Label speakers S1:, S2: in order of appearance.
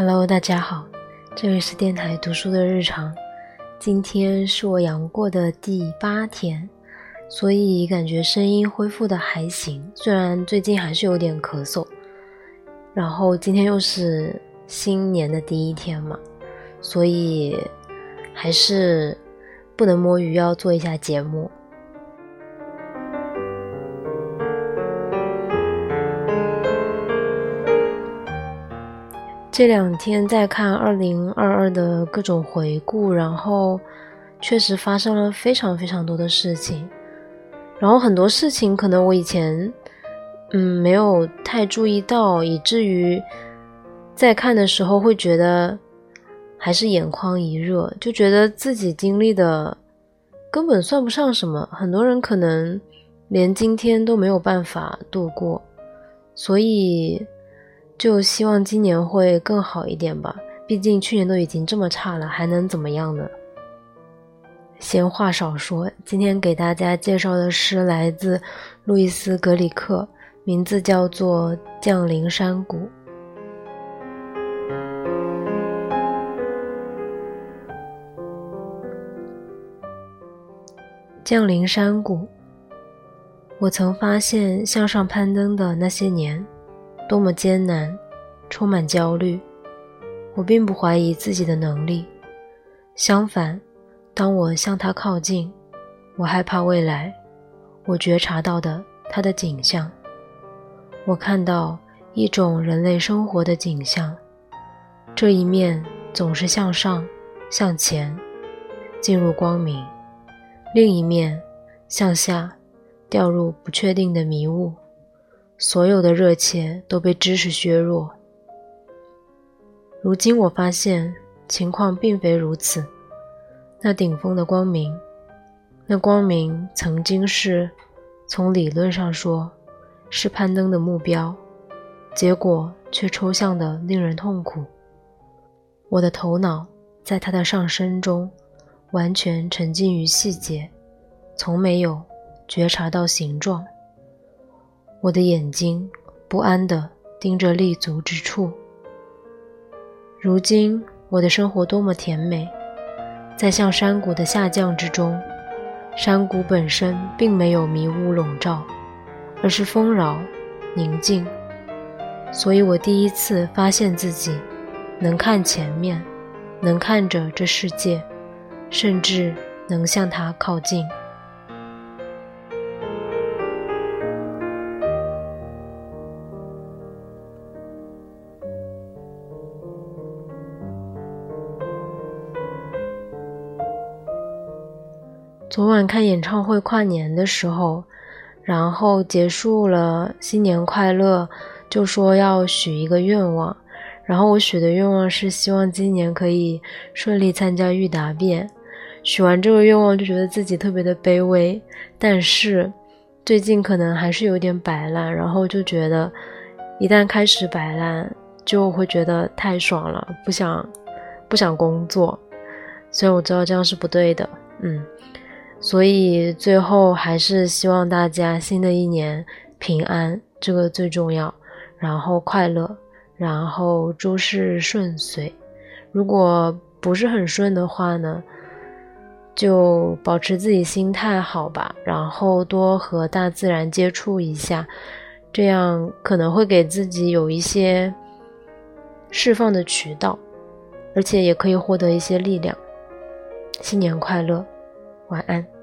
S1: Hello，大家好，这里是电台读书的日常。今天是我阳过的第八天，所以感觉声音恢复的还行。虽然最近还是有点咳嗽，然后今天又是新年的第一天嘛，所以还是不能摸鱼，要做一下节目。这两天在看二零二二的各种回顾，然后确实发生了非常非常多的事情，然后很多事情可能我以前嗯没有太注意到，以至于在看的时候会觉得还是眼眶一热，就觉得自己经历的根本算不上什么，很多人可能连今天都没有办法度过，所以。就希望今年会更好一点吧，毕竟去年都已经这么差了，还能怎么样呢？闲话少说，今天给大家介绍的诗来自路易斯·格里克，名字叫做《降临山谷》。降临山谷，我曾发现向上攀登的那些年。多么艰难，充满焦虑。我并不怀疑自己的能力，相反，当我向他靠近，我害怕未来。我觉察到的他的景象，我看到一种人类生活的景象。这一面总是向上、向前，进入光明；另一面向下，掉入不确定的迷雾。所有的热切都被知识削弱。如今我发现情况并非如此。那顶峰的光明，那光明曾经是，从理论上说，是攀登的目标，结果却抽象的令人痛苦。我的头脑在它的上升中，完全沉浸于细节，从没有觉察到形状。我的眼睛不安地盯着立足之处。如今我的生活多么甜美，在向山谷的下降之中，山谷本身并没有迷雾笼罩，而是丰饶、宁静。所以我第一次发现自己能看前面，能看着这世界，甚至能向它靠近。昨晚看演唱会跨年的时候，然后结束了新年快乐，就说要许一个愿望。然后我许的愿望是希望今年可以顺利参加预答辩。许完这个愿望就觉得自己特别的卑微，但是最近可能还是有点摆烂，然后就觉得一旦开始摆烂，就会觉得太爽了，不想不想工作。虽然我知道这样是不对的，嗯。所以最后还是希望大家新的一年平安，这个最重要。然后快乐，然后诸事顺遂。如果不是很顺的话呢，就保持自己心态好吧，然后多和大自然接触一下，这样可能会给自己有一些释放的渠道，而且也可以获得一些力量。新年快乐！晚安。